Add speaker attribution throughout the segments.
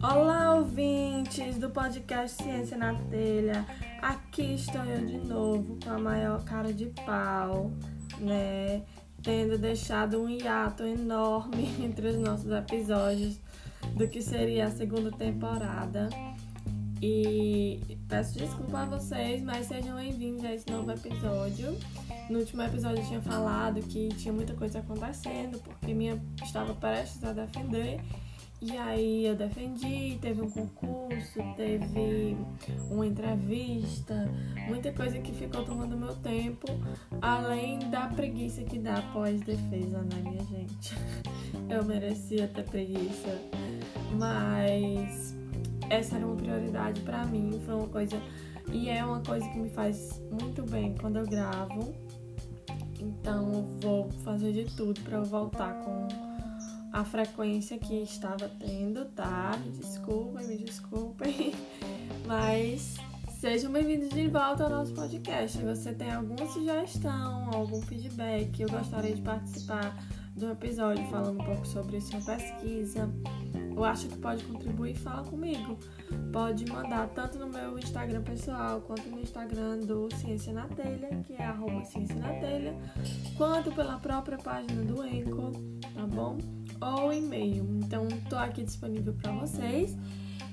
Speaker 1: Olá, ouvintes do podcast Ciência na Telha. Aqui estou eu de novo com a maior cara de pau, né? Tendo deixado um hiato enorme entre os nossos episódios do que seria a segunda temporada. E peço desculpa a vocês, mas sejam bem-vindos a esse novo episódio. No último episódio eu tinha falado que tinha muita coisa acontecendo, porque minha estava prestes a defender. E aí eu defendi, teve um concurso, teve uma entrevista, muita coisa que ficou tomando meu tempo, além da preguiça que dá após defesa, né, minha gente? Eu merecia ter preguiça, mas essa era uma prioridade para mim, foi uma coisa e é uma coisa que me faz muito bem quando eu gravo. Então vou fazer de tudo para voltar com a frequência que estava tendo, tá? Me desculpem, me desculpem. Mas sejam bem-vindos de volta ao nosso podcast. Se você tem alguma sugestão, algum feedback, eu gostaria de participar do episódio falando um pouco sobre sua pesquisa, ou acha que pode contribuir, fala comigo. Pode mandar tanto no meu Instagram pessoal quanto no Instagram do Ciência na Telha, que é arroba Ciência na Telha, quanto pela própria página do Enco, tá bom? Ou e-mail. Então, tô aqui disponível para vocês.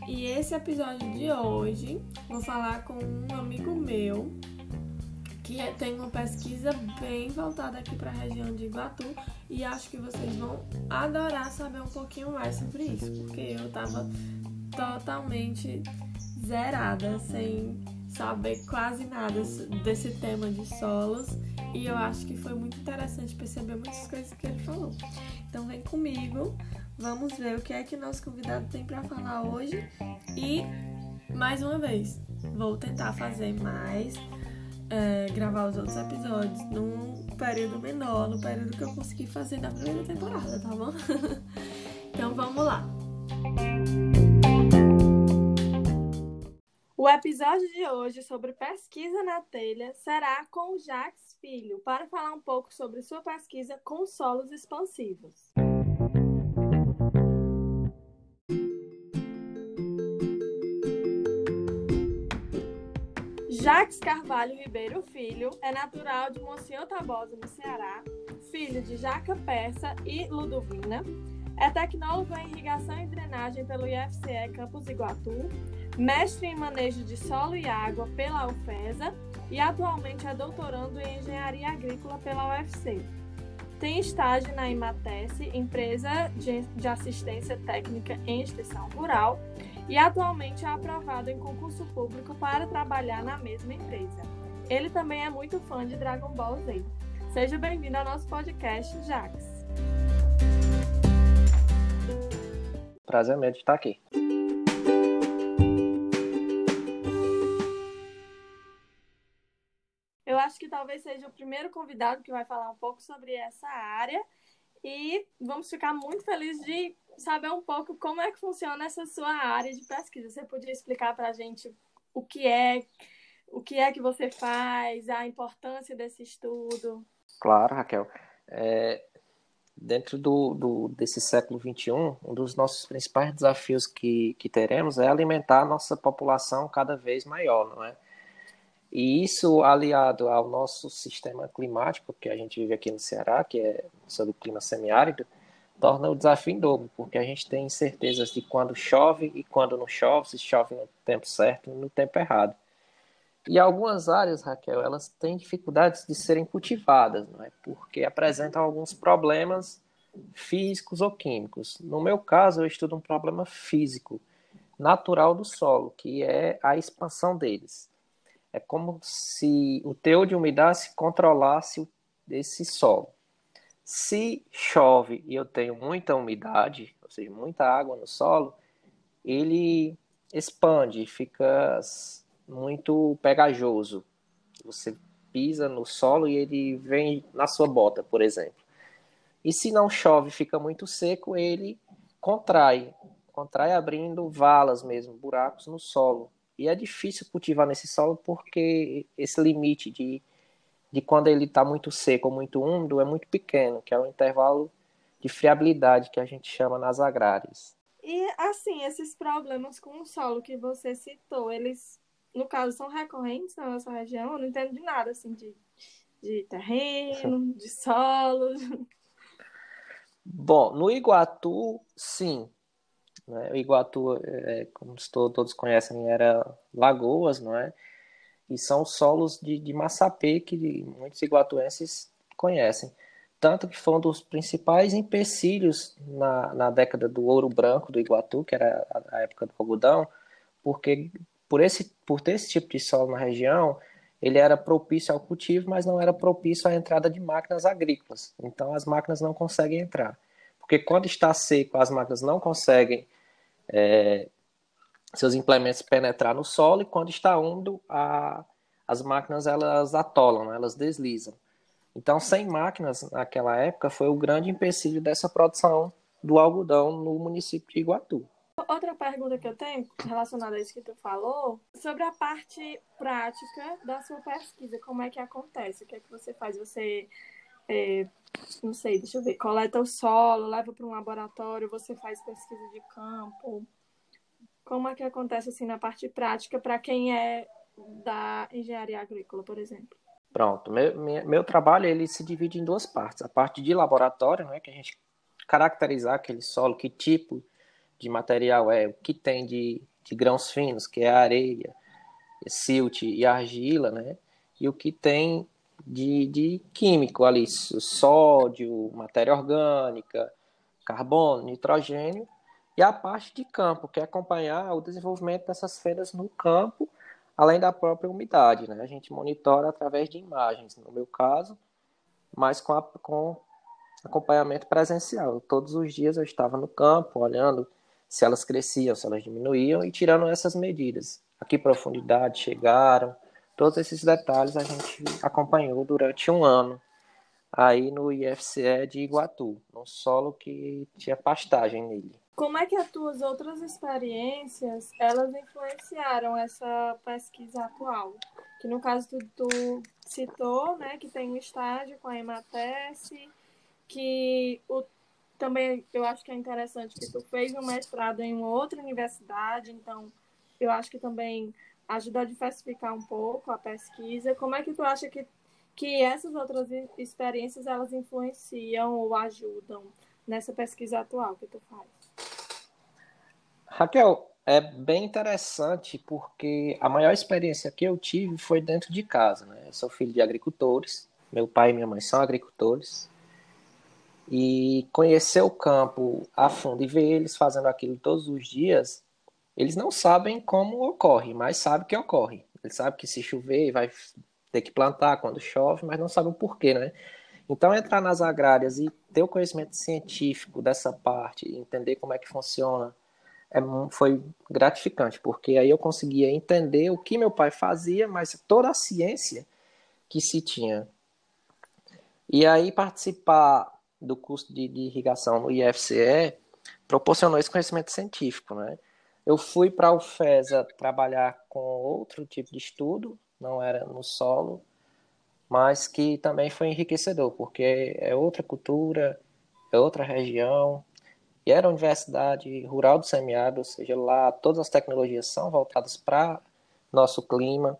Speaker 1: E esse episódio de hoje, vou falar com um amigo meu que tem uma pesquisa bem voltada aqui para a região de Iguatu e acho que vocês vão adorar saber um pouquinho mais sobre isso, porque eu tava totalmente zerada, sem saber quase nada desse tema de solos e eu acho que foi muito interessante perceber muitas coisas que ele falou. Então vem comigo, vamos ver o que é que nosso convidado tem para falar hoje e mais uma vez vou tentar fazer mais é, gravar os outros episódios num período menor, no período que eu consegui fazer na primeira temporada, tá bom? então vamos lá. O episódio de hoje sobre pesquisa na telha será com o Jax Filho, para falar um pouco sobre sua pesquisa com solos expansivos. Jacques Carvalho Ribeiro Filho é natural de Monsenhor Tabosa, no Ceará, filho de Jaca Persa e Ludovina. É tecnólogo em irrigação e drenagem pelo IFCE Campus Iguatu, mestre em manejo de solo e água pela UFESA e atualmente é doutorando em engenharia agrícola pela UFC. Tem estágio na Imatese, empresa de assistência técnica em extensão rural, e atualmente é aprovado em concurso público para trabalhar na mesma empresa. Ele também é muito fã de Dragon Ball Z. Seja bem-vindo ao nosso podcast, Jax.
Speaker 2: Prazer mesmo estar aqui.
Speaker 1: Eu acho que talvez seja o primeiro convidado que vai falar um pouco sobre essa área e vamos ficar muito felizes de saber um pouco como é que funciona essa sua área de pesquisa. Você podia explicar para a gente o que é, o que é que você faz, a importância desse estudo?
Speaker 2: Claro, Raquel. É, dentro do, do, desse século XXI, um dos nossos principais desafios que, que teremos é alimentar a nossa população cada vez maior, não é? E isso aliado ao nosso sistema climático que a gente vive aqui no Ceará, que é sobre o clima semiárido, torna o desafio em dobro, porque a gente tem incertezas de quando chove e quando não chove, se chove no tempo certo e no tempo errado. E algumas áreas, Raquel, elas têm dificuldades de serem cultivadas, não é? porque apresentam alguns problemas físicos ou químicos. No meu caso, eu estudo um problema físico, natural do solo, que é a expansão deles. É como se o teor de umidade controlasse esse solo. Se chove e eu tenho muita umidade, ou seja, muita água no solo, ele expande, fica muito pegajoso. Você pisa no solo e ele vem na sua bota, por exemplo. E se não chove, fica muito seco, ele contrai, contrai abrindo valas mesmo, buracos no solo. E é difícil cultivar nesse solo porque esse limite de, de quando ele está muito seco ou muito úmido é muito pequeno, que é o intervalo de friabilidade que a gente chama nas agrárias.
Speaker 1: E assim, esses problemas com o solo que você citou, eles, no caso, são recorrentes na nossa região? Eu não entendo de nada, assim, de, de terreno, de solo.
Speaker 2: Bom, no Iguatu, sim. Né? O Iguatu, é, como todos conhecem, era lagoas, não é? E são solos de, de massapê que muitos iguatuenses conhecem. Tanto que foi um dos principais empecilhos na, na década do ouro branco do Iguatu, que era a, a época do algodão, porque por, esse, por ter esse tipo de solo na região, ele era propício ao cultivo, mas não era propício à entrada de máquinas agrícolas. Então as máquinas não conseguem entrar. Porque quando está seco, as máquinas não conseguem é, seus implementos penetrar no solo, e quando está úmido, a, as máquinas elas atolam, né? elas deslizam. Então, sem máquinas naquela época foi o grande empecilho dessa produção do algodão no município de Iguatu.
Speaker 1: Outra pergunta que eu tenho relacionada a isso que tu falou, sobre a parte prática da sua pesquisa, como é que acontece? O que é que você faz? Você, é, não sei, deixa eu ver, coleta o solo, leva para um laboratório, você faz pesquisa de campo? Como é que acontece assim na parte prática para quem é da engenharia agrícola, por exemplo?
Speaker 2: Pronto, meu, meu trabalho ele se divide em duas partes. A parte de laboratório, né, que a gente caracterizar aquele solo, que tipo de material é, o que tem de, de grãos finos, que é areia, silt e argila, né, e o que tem de, de químico ali, sódio, matéria orgânica, carbono, nitrogênio, e a parte de campo, que é acompanhar o desenvolvimento dessas fendas no campo além da própria umidade. Né? A gente monitora através de imagens, no meu caso, mas com, a, com acompanhamento presencial. Todos os dias eu estava no campo, olhando se elas cresciam, se elas diminuíam e tirando essas medidas. A que profundidade chegaram, todos esses detalhes a gente acompanhou durante um ano aí no IFCE de Iguatu, num solo que tinha pastagem nele.
Speaker 1: Como é que as tuas outras experiências, elas influenciaram essa pesquisa atual? Que no caso tu, tu citou, né, que tem um estágio com a Emates, que o, também eu acho que é interessante que tu fez um mestrado em outra universidade, então eu acho que também ajuda a diversificar um pouco a pesquisa. Como é que tu acha que, que essas outras experiências, elas influenciam ou ajudam nessa pesquisa atual que tu faz?
Speaker 2: Raquel, é bem interessante porque a maior experiência que eu tive foi dentro de casa. Né? Eu sou filho de agricultores, meu pai e minha mãe são agricultores. E conhecer o campo a fundo e ver eles fazendo aquilo todos os dias, eles não sabem como ocorre, mas sabem que ocorre. Eles sabem que se chover vai ter que plantar quando chove, mas não sabem o porquê, né? Então, entrar nas agrárias e ter o conhecimento científico dessa parte, entender como é que funciona é, foi gratificante, porque aí eu conseguia entender o que meu pai fazia, mas toda a ciência que se tinha. E aí participar do curso de, de irrigação no IFCE proporcionou esse conhecimento científico, né? Eu fui para a UFESA trabalhar com outro tipo de estudo, não era no solo, mas que também foi enriquecedor, porque é outra cultura, é outra região, e era a Universidade Rural do Semiárido, ou seja, lá todas as tecnologias são voltadas para nosso clima,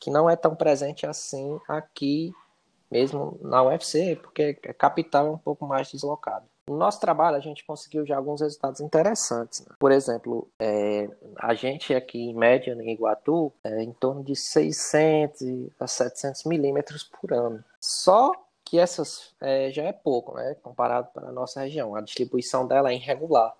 Speaker 2: que não é tão presente assim aqui mesmo na UFC, porque a capital é um pouco mais deslocado. No nosso trabalho, a gente conseguiu já alguns resultados interessantes. Né? Por exemplo, é, a gente aqui, em média, em Iguatu, é em torno de 600 a 700 milímetros por ano. Só que essas é, já é pouco, né, comparado para a nossa região. A distribuição dela é irregular.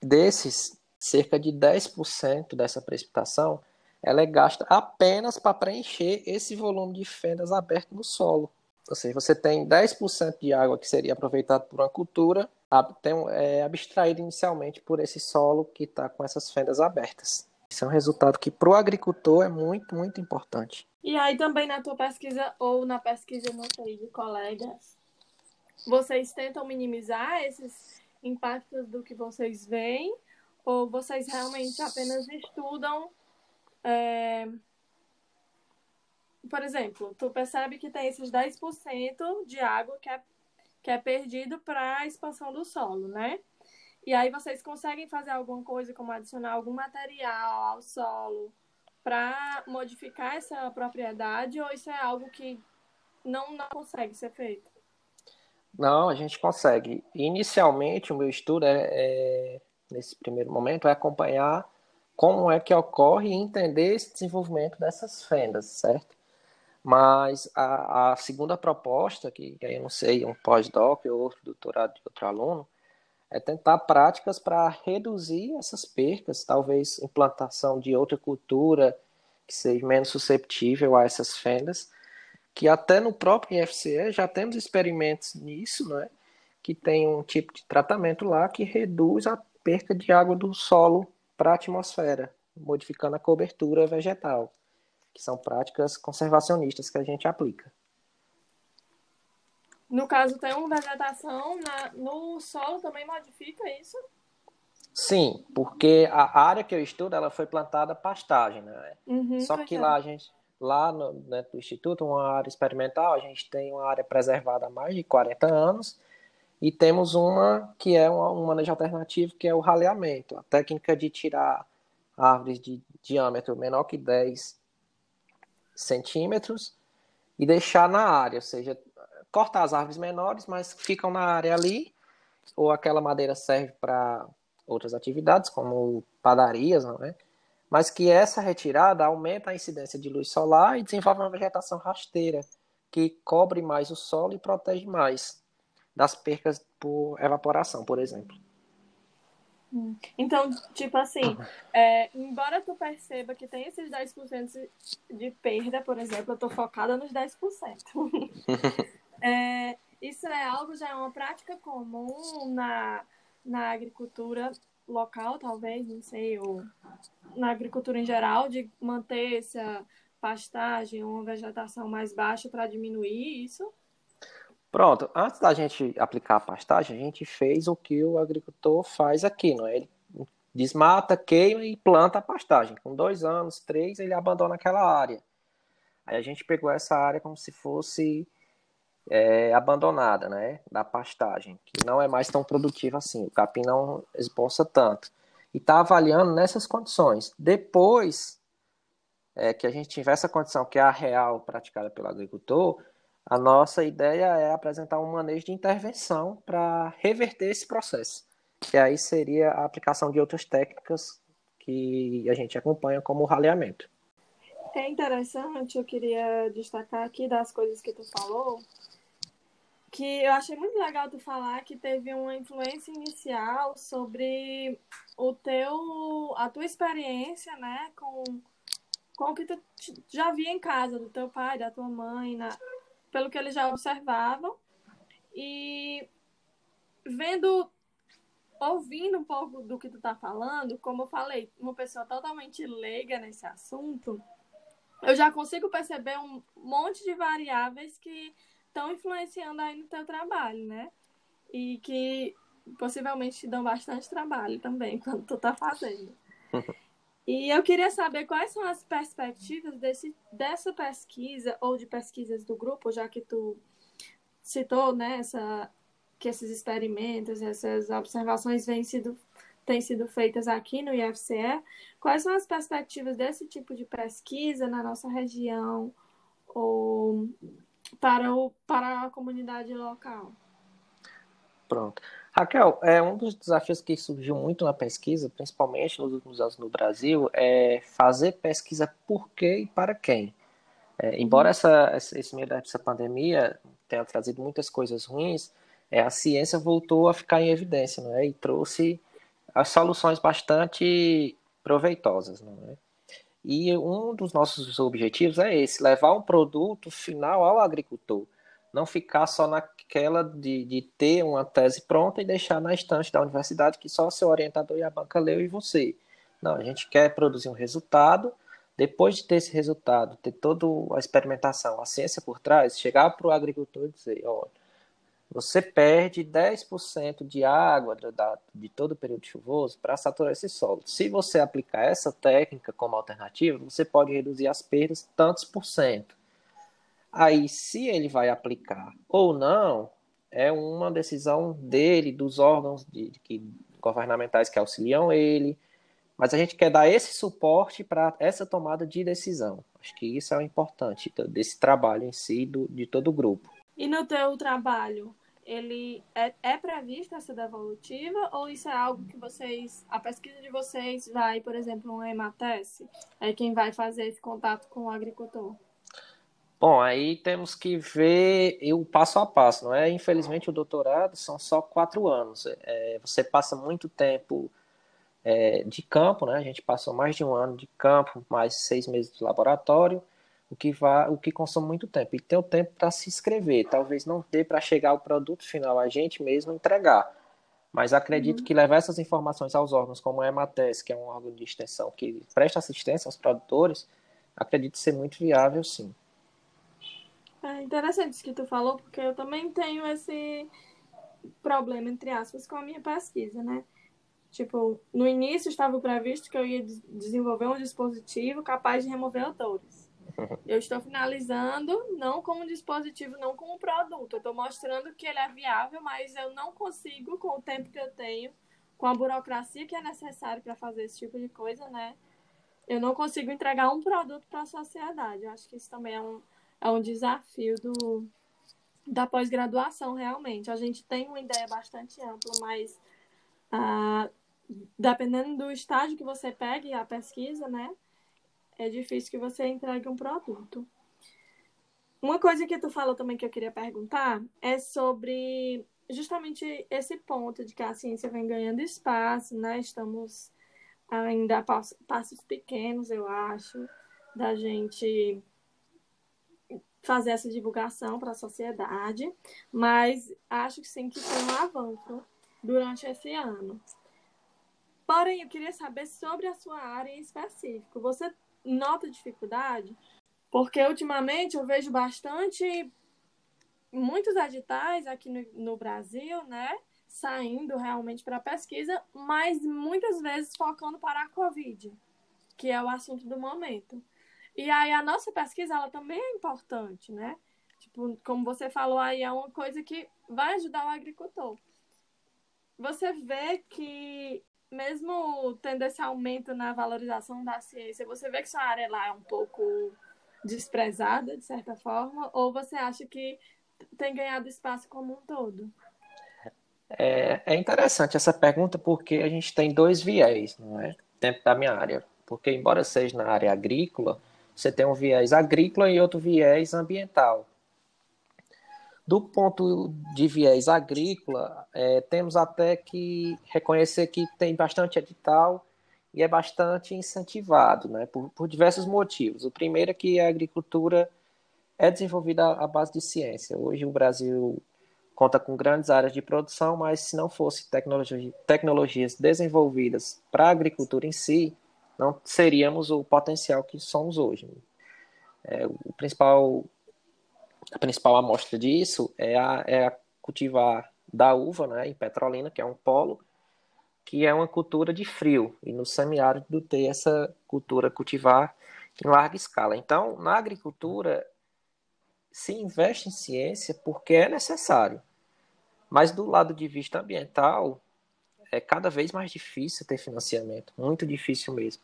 Speaker 2: Desses, cerca de 10% dessa precipitação ela é gasta apenas para preencher esse volume de fendas abertas no solo. Ou seja, você tem 10% de água que seria aproveitado por uma cultura, é abstraído inicialmente por esse solo que está com essas fendas abertas. Isso é um resultado que para o agricultor é muito, muito importante.
Speaker 1: E aí também na tua pesquisa ou na pesquisa, não sei, de colegas, vocês tentam minimizar esses impactos do que vocês veem ou vocês realmente apenas estudam é... por exemplo, tu percebe que tem esses 10% de água que é que é perdido para a expansão do solo, né? E aí vocês conseguem fazer alguma coisa como adicionar algum material ao solo para modificar essa propriedade ou isso é algo que não, não consegue ser feito?
Speaker 2: Não, a gente consegue. Inicialmente, o meu estudo é, é nesse primeiro momento é acompanhar como é que ocorre e entender esse desenvolvimento dessas fendas, certo? Mas a, a segunda proposta, que, que aí eu não sei, um pós-doc ou outro doutorado de outro aluno, é tentar práticas para reduzir essas percas, talvez implantação de outra cultura que seja menos susceptível a essas fendas, que até no próprio IFCE já temos experimentos nisso, né? que tem um tipo de tratamento lá que reduz a perca de água do solo para a atmosfera, modificando a cobertura vegetal, que são práticas conservacionistas que a gente aplica.
Speaker 1: No caso, tem uma vegetação na, no solo também modifica isso?
Speaker 2: Sim, porque a área que eu estudo ela foi plantada pastagem, né? Uhum, Só que lá a gente, lá no, né, instituto, uma área experimental, a gente tem uma área preservada há mais de 40 anos e temos uma que é uma, um manejo alternativo, que é o raleamento, a técnica de tirar árvores de diâmetro menor que 10 centímetros e deixar na área, ou seja, cortar as árvores menores, mas ficam na área ali, ou aquela madeira serve para outras atividades, como padarias, não é? Mas que essa retirada aumenta a incidência de luz solar e desenvolve uma vegetação rasteira, que cobre mais o solo e protege mais das percas por evaporação, por exemplo.
Speaker 1: Hum. Então, tipo assim, é, embora tu perceba que tem esses 10% de perda, por exemplo, eu tô focada nos 10%. é, isso é algo, já é uma prática comum na, na agricultura local, talvez, não sei, ou na agricultura em geral, de manter essa pastagem ou uma vegetação mais baixa para diminuir isso?
Speaker 2: Pronto, antes da gente aplicar a pastagem, a gente fez o que o agricultor faz aqui, não é? Ele desmata, queima e planta a pastagem. Com dois anos, três, ele abandona aquela área. Aí a gente pegou essa área como se fosse é, abandonada, né? Da pastagem, que não é mais tão produtiva assim. O capim não esboça tanto. E está avaliando nessas condições. Depois é, que a gente tiver essa condição, que é a real praticada pelo agricultor, a nossa ideia é apresentar um manejo de intervenção para reverter esse processo, que aí seria a aplicação de outras técnicas que a gente acompanha como o raleamento.
Speaker 1: É interessante, eu queria destacar aqui das coisas que tu falou, que eu achei muito legal tu falar que teve uma influência inicial sobre o teu a tua experiência, né, com com o que tu já via em casa do teu pai, da tua mãe, na, pelo que eles já observavam. E vendo, ouvindo um pouco do que tu tá falando, como eu falei, uma pessoa totalmente leiga nesse assunto, eu já consigo perceber um monte de variáveis que estão influenciando aí no teu trabalho, né? E que possivelmente te dão bastante trabalho também quando tu tá fazendo. E eu queria saber quais são as perspectivas desse, dessa pesquisa ou de pesquisas do grupo, já que tu citou né, essa, que esses experimentos, essas observações vêm sido, têm sido feitas aqui no IFCE. Quais são as perspectivas desse tipo de pesquisa na nossa região ou para, o, para a comunidade local?
Speaker 2: Pronto. Raquel, é, um dos desafios que surgiu muito na pesquisa, principalmente nos últimos anos no Brasil, é fazer pesquisa por quê e para quem. É, embora essa, esse meio dessa pandemia tenha trazido muitas coisas ruins, é, a ciência voltou a ficar em evidência não é? e trouxe as soluções bastante proveitosas. Não é? E um dos nossos objetivos é esse, levar um produto final ao agricultor não ficar só naquela de, de ter uma tese pronta e deixar na estante da universidade que só seu orientador e a banca leu e você. Não, a gente quer produzir um resultado, depois de ter esse resultado, ter toda a experimentação, a ciência por trás, chegar para o agricultor e dizer, olha, você perde 10% de água da, de todo o período chuvoso para saturar esse solo. Se você aplicar essa técnica como alternativa, você pode reduzir as perdas tantos por cento. Aí, se ele vai aplicar ou não, é uma decisão dele, dos órgãos de, de, governamentais que auxiliam ele, mas a gente quer dar esse suporte para essa tomada de decisão. Acho que isso é o importante desse trabalho em si, do, de todo o grupo.
Speaker 1: E no teu trabalho, ele é, é prevista essa devolutiva ou isso é algo que vocês, a pesquisa de vocês vai, por exemplo, um EMATES, é quem vai fazer esse contato com o agricultor?
Speaker 2: Bom, aí temos que ver o passo a passo, não é? Infelizmente o doutorado são só quatro anos. É, você passa muito tempo é, de campo, né? A gente passou mais de um ano de campo, mais seis meses de laboratório o que vai, o que consome muito tempo. E tem o tempo para se inscrever. Talvez não dê para chegar ao produto final a gente mesmo entregar. Mas acredito uhum. que levar essas informações aos órgãos, como a EMATES, que é um órgão de extensão que presta assistência aos produtores, acredito ser muito viável, sim.
Speaker 1: É interessante isso que tu falou, porque eu também tenho esse problema, entre aspas, com a minha pesquisa, né? Tipo, no início estava previsto que eu ia desenvolver um dispositivo capaz de remover odores. Eu estou finalizando não como dispositivo, não como produto. Eu estou mostrando que ele é viável, mas eu não consigo, com o tempo que eu tenho, com a burocracia que é necessária para fazer esse tipo de coisa, né? Eu não consigo entregar um produto para a sociedade. Eu acho que isso também é um, é um desafio do, da pós-graduação, realmente. A gente tem uma ideia bastante ampla, mas ah, dependendo do estágio que você pegue a pesquisa, né? É difícil que você entregue um produto. Uma coisa que tu falou também que eu queria perguntar é sobre justamente esse ponto de que a ciência vem ganhando espaço, né? Estamos ainda a passos pequenos, eu acho, da gente fazer essa divulgação para a sociedade, mas acho que sim que foi um avanço durante esse ano. Porém, eu queria saber sobre a sua área em específico. Você nota dificuldade, porque ultimamente eu vejo bastante muitos editais aqui no, no Brasil, né? Saindo realmente para pesquisa, mas muitas vezes focando para a Covid, que é o assunto do momento. E aí a nossa pesquisa ela também é importante, né? Tipo, como você falou aí, é uma coisa que vai ajudar o agricultor. Você vê que mesmo tendo esse aumento na valorização da ciência, você vê que sua área lá é um pouco desprezada, de certa forma, ou você acha que tem ganhado espaço como um todo?
Speaker 2: É, é interessante essa pergunta porque a gente tem dois viés, não é? Dentro da minha área. Porque, embora seja na área agrícola, você tem um viés agrícola e outro viés ambiental. Do ponto de viés agrícola, é, temos até que reconhecer que tem bastante edital e é bastante incentivado, né, por, por diversos motivos. O primeiro é que a agricultura é desenvolvida à base de ciência. Hoje o Brasil conta com grandes áreas de produção, mas se não fosse tecnologia, tecnologias desenvolvidas para a agricultura em si, não seríamos o potencial que somos hoje. É, o principal a principal amostra disso é a, é a cultivar da uva, né, em Petrolina, que é um polo, que é uma cultura de frio, e no semiárido ter essa cultura cultivar em larga escala. Então, na agricultura, se investe em ciência porque é necessário. Mas do lado de vista ambiental, é cada vez mais difícil ter financiamento, muito difícil mesmo.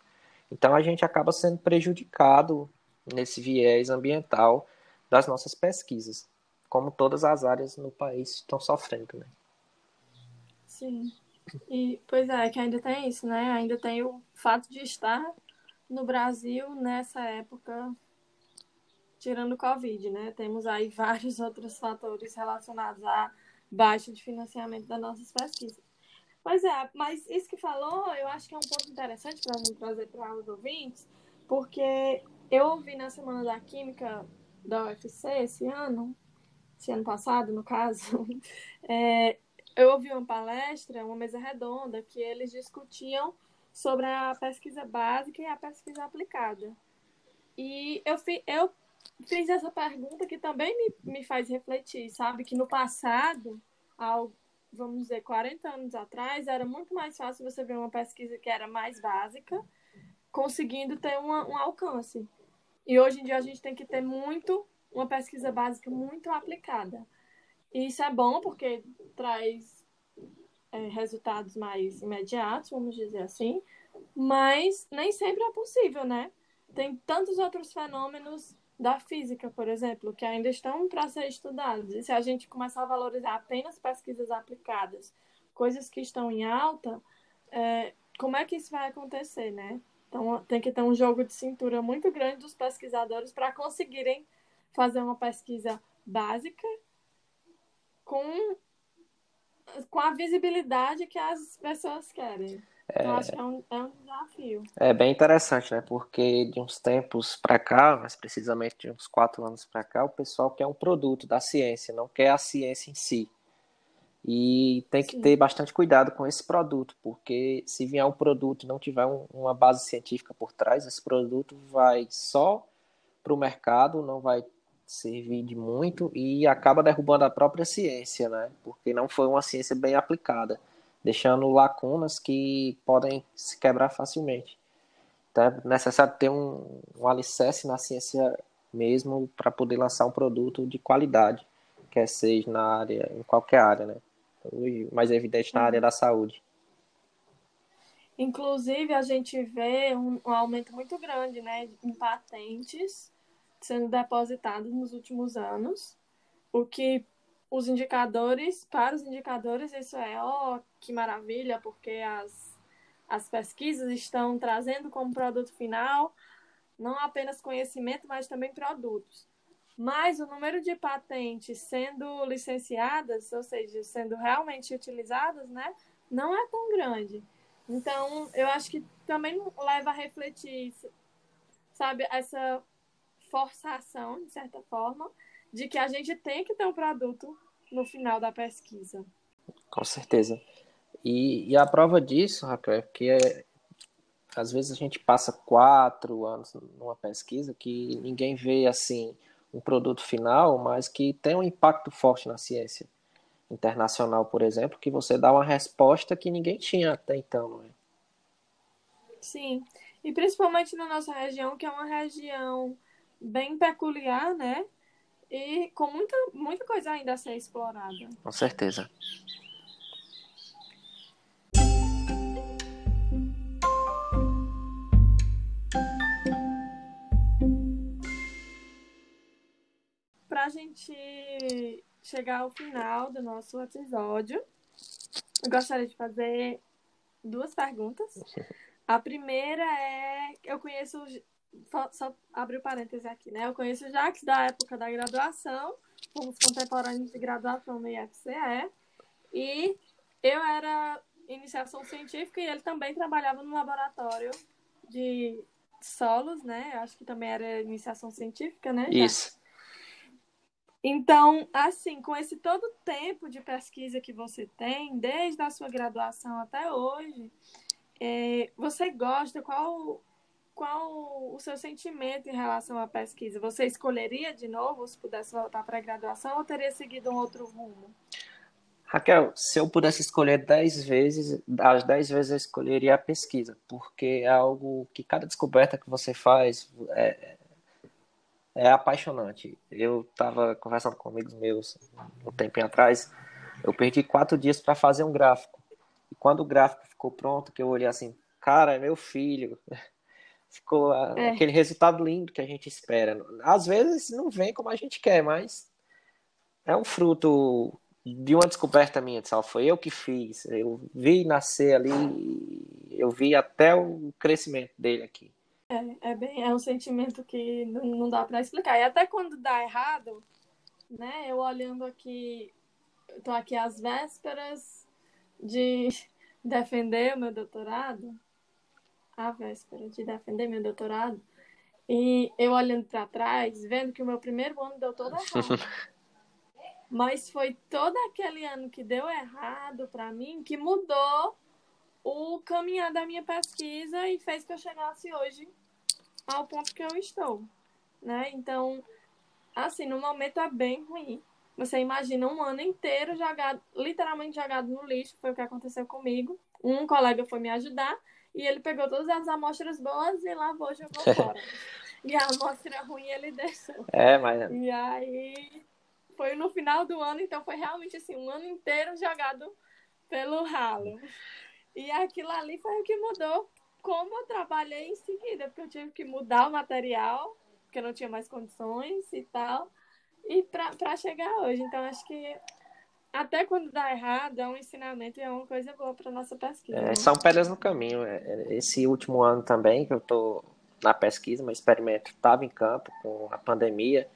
Speaker 2: Então a gente acaba sendo prejudicado nesse viés ambiental das nossas pesquisas, como todas as áreas no país estão sofrendo, né?
Speaker 1: Sim. E, pois é, que ainda tem isso, né? Ainda tem o fato de estar no Brasil nessa época, tirando o Covid, né? Temos aí vários outros fatores relacionados à baixa de financiamento das nossas pesquisas. Pois é, mas isso que falou, eu acho que é um ponto interessante para trazer para os ouvintes, porque eu ouvi na Semana da Química da UFC esse ano, esse ano passado, no caso, é, eu ouvi uma palestra, uma mesa redonda, que eles discutiam sobre a pesquisa básica e a pesquisa aplicada. E eu, fi, eu fiz essa pergunta que também me, me faz refletir, sabe? Que no passado, ao, vamos dizer, 40 anos atrás, era muito mais fácil você ver uma pesquisa que era mais básica, conseguindo ter uma, um alcance. E hoje em dia a gente tem que ter muito, uma pesquisa básica muito aplicada. E isso é bom porque traz é, resultados mais imediatos, vamos dizer assim, mas nem sempre é possível, né? Tem tantos outros fenômenos da física, por exemplo, que ainda estão para ser estudados. E se a gente começar a valorizar apenas pesquisas aplicadas, coisas que estão em alta, é, como é que isso vai acontecer, né? Então, tem que ter um jogo de cintura muito grande dos pesquisadores para conseguirem fazer uma pesquisa básica com, com a visibilidade que as pessoas querem. É, então, acho que é um, é um desafio.
Speaker 2: É bem interessante, né? Porque de uns tempos para cá, mais precisamente de uns quatro anos para cá, o pessoal quer um produto da ciência, não quer a ciência em si. E tem que Sim. ter bastante cuidado com esse produto, porque se vier um produto e não tiver um, uma base científica por trás, esse produto vai só para o mercado, não vai servir de muito e acaba derrubando a própria ciência, né? Porque não foi uma ciência bem aplicada, deixando lacunas que podem se quebrar facilmente. Então é necessário ter um, um alicerce na ciência mesmo para poder lançar um produto de qualidade, quer seja na área, em qualquer área, né? Mais evidente na área da saúde.
Speaker 1: Inclusive, a gente vê um, um aumento muito grande né, em patentes sendo depositados nos últimos anos, o que os indicadores, para os indicadores, isso é, ó, oh, que maravilha, porque as, as pesquisas estão trazendo como produto final não apenas conhecimento, mas também produtos. Mas o número de patentes sendo licenciadas, ou seja, sendo realmente utilizadas, né, não é tão grande. Então, eu acho que também leva a refletir, sabe, essa forçação, de certa forma, de que a gente tem que ter um produto no final da pesquisa.
Speaker 2: Com certeza. E, e a prova disso, Raquel, é que é, às vezes a gente passa quatro anos numa pesquisa que ninguém vê assim um produto final, mas que tem um impacto forte na ciência internacional, por exemplo, que você dá uma resposta que ninguém tinha até então, não é?
Speaker 1: Sim, e principalmente na nossa região, que é uma região bem peculiar, né? E com muita, muita coisa ainda a ser explorada.
Speaker 2: Com certeza.
Speaker 1: A gente chegar ao final do nosso episódio, eu gostaria de fazer duas perguntas. A primeira é: eu conheço só abrir o parêntese aqui, né? Eu conheço o Jax da época da graduação, fomos contemporâneos de graduação no IFCE, e eu era iniciação científica e ele também trabalhava no laboratório de solos, né? Eu acho que também era iniciação científica, né?
Speaker 2: Isso.
Speaker 1: Então, assim, com esse todo tempo de pesquisa que você tem, desde a sua graduação até hoje, é, você gosta, qual qual o seu sentimento em relação à pesquisa? Você escolheria de novo se pudesse voltar para a graduação ou teria seguido um outro rumo?
Speaker 2: Raquel, se eu pudesse escolher dez vezes, as dez vezes eu escolheria a pesquisa, porque é algo que cada descoberta que você faz é, é apaixonante. Eu estava conversando com amigos meus um tempinho atrás, eu perdi quatro dias para fazer um gráfico. E quando o gráfico ficou pronto, que eu olhei assim, cara, é meu filho ficou é. aquele resultado lindo que a gente espera. Às vezes não vem como a gente quer, mas é um fruto de uma descoberta minha, só foi eu que fiz. Eu vi nascer ali, eu vi até o crescimento dele aqui.
Speaker 1: É, é, bem, é um sentimento que não, não dá para explicar. E até quando dá errado, né? Eu olhando aqui, tô aqui às vésperas de defender o meu doutorado à véspera de defender meu doutorado, e eu olhando para trás, vendo que o meu primeiro ano deu todo errado. Mas foi todo aquele ano que deu errado para mim que mudou o caminhar da minha pesquisa e fez que eu chegasse hoje ao ponto que eu estou, né? Então, assim, no momento é bem ruim. Você imagina um ano inteiro jogado, literalmente jogado no lixo, foi o que aconteceu comigo. Um colega foi me ajudar e ele pegou todas as amostras boas e lavou e jogou fora. e a amostra ruim ele deixou.
Speaker 2: É, mas.
Speaker 1: E aí foi no final do ano, então foi realmente assim, um ano inteiro jogado pelo ralo. E aquilo ali foi o que mudou como eu trabalhei em seguida, porque eu tive que mudar o material, porque eu não tinha mais condições e tal, e para chegar hoje. Então, acho que até quando dá errado, é um ensinamento e é uma coisa boa para nossa pesquisa. É,
Speaker 2: né? São pedras no caminho. É, é, esse último ano também, que eu estou na pesquisa, meu experimento estava em campo com a pandemia.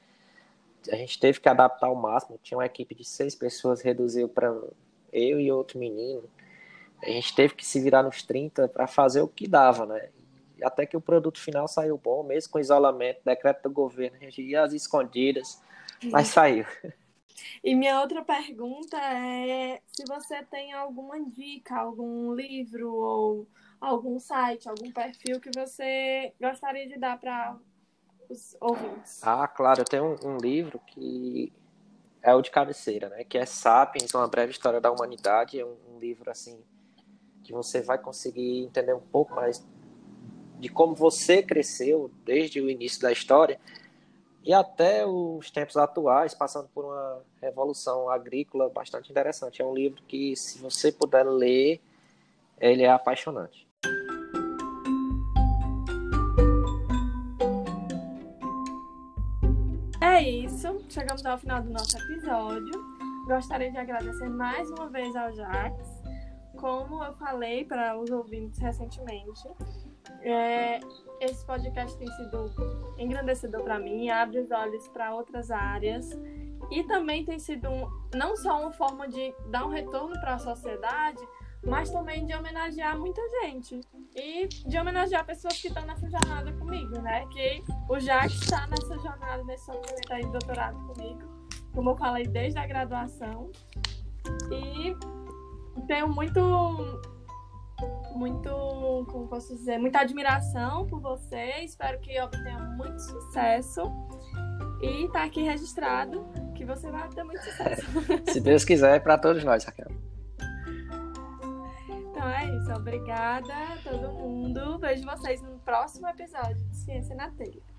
Speaker 2: A gente teve que adaptar ao máximo. Tinha uma equipe de seis pessoas, reduziu para eu e outro menino. A gente teve que se virar nos 30 para fazer o que dava, né? E até que o produto final saiu bom, mesmo com isolamento, decreto do governo, a gente ia às escondidas, mas saiu.
Speaker 1: E minha outra pergunta é se você tem alguma dica, algum livro ou algum site, algum perfil que você gostaria de dar para os ouvintes.
Speaker 2: Ah, claro, eu tenho um, um, livro que é o de cabeceira, né? Que é Sapiens, uma breve história da humanidade. É um, um livro assim que você vai conseguir entender um pouco mais de como você cresceu desde o início da história e até os tempos atuais, passando por uma revolução agrícola bastante interessante. É um livro que, se você puder ler, ele é apaixonante.
Speaker 1: É isso, chegamos ao final do nosso episódio. Gostaria de agradecer mais uma vez ao Jax. Como eu falei para os ouvintes recentemente, é, esse podcast tem sido engrandecedor para mim, abre os olhos para outras áreas e também tem sido um, não só uma forma de dar um retorno para a sociedade, mas também de homenagear muita gente e de homenagear pessoas que estão nessa jornada comigo, né? Que o Jacques está nessa jornada, nesse momento aí de doutorado comigo, como eu falei desde a graduação. E tenho muito muito, como posso dizer, muita admiração por você. Espero que obtenha muito sucesso. E tá aqui registrado que você vai ter muito sucesso.
Speaker 2: Se Deus quiser, é para todos nós, Raquel.
Speaker 1: Então é isso. Obrigada a todo mundo. Vejo vocês no próximo episódio de Ciência na Telha.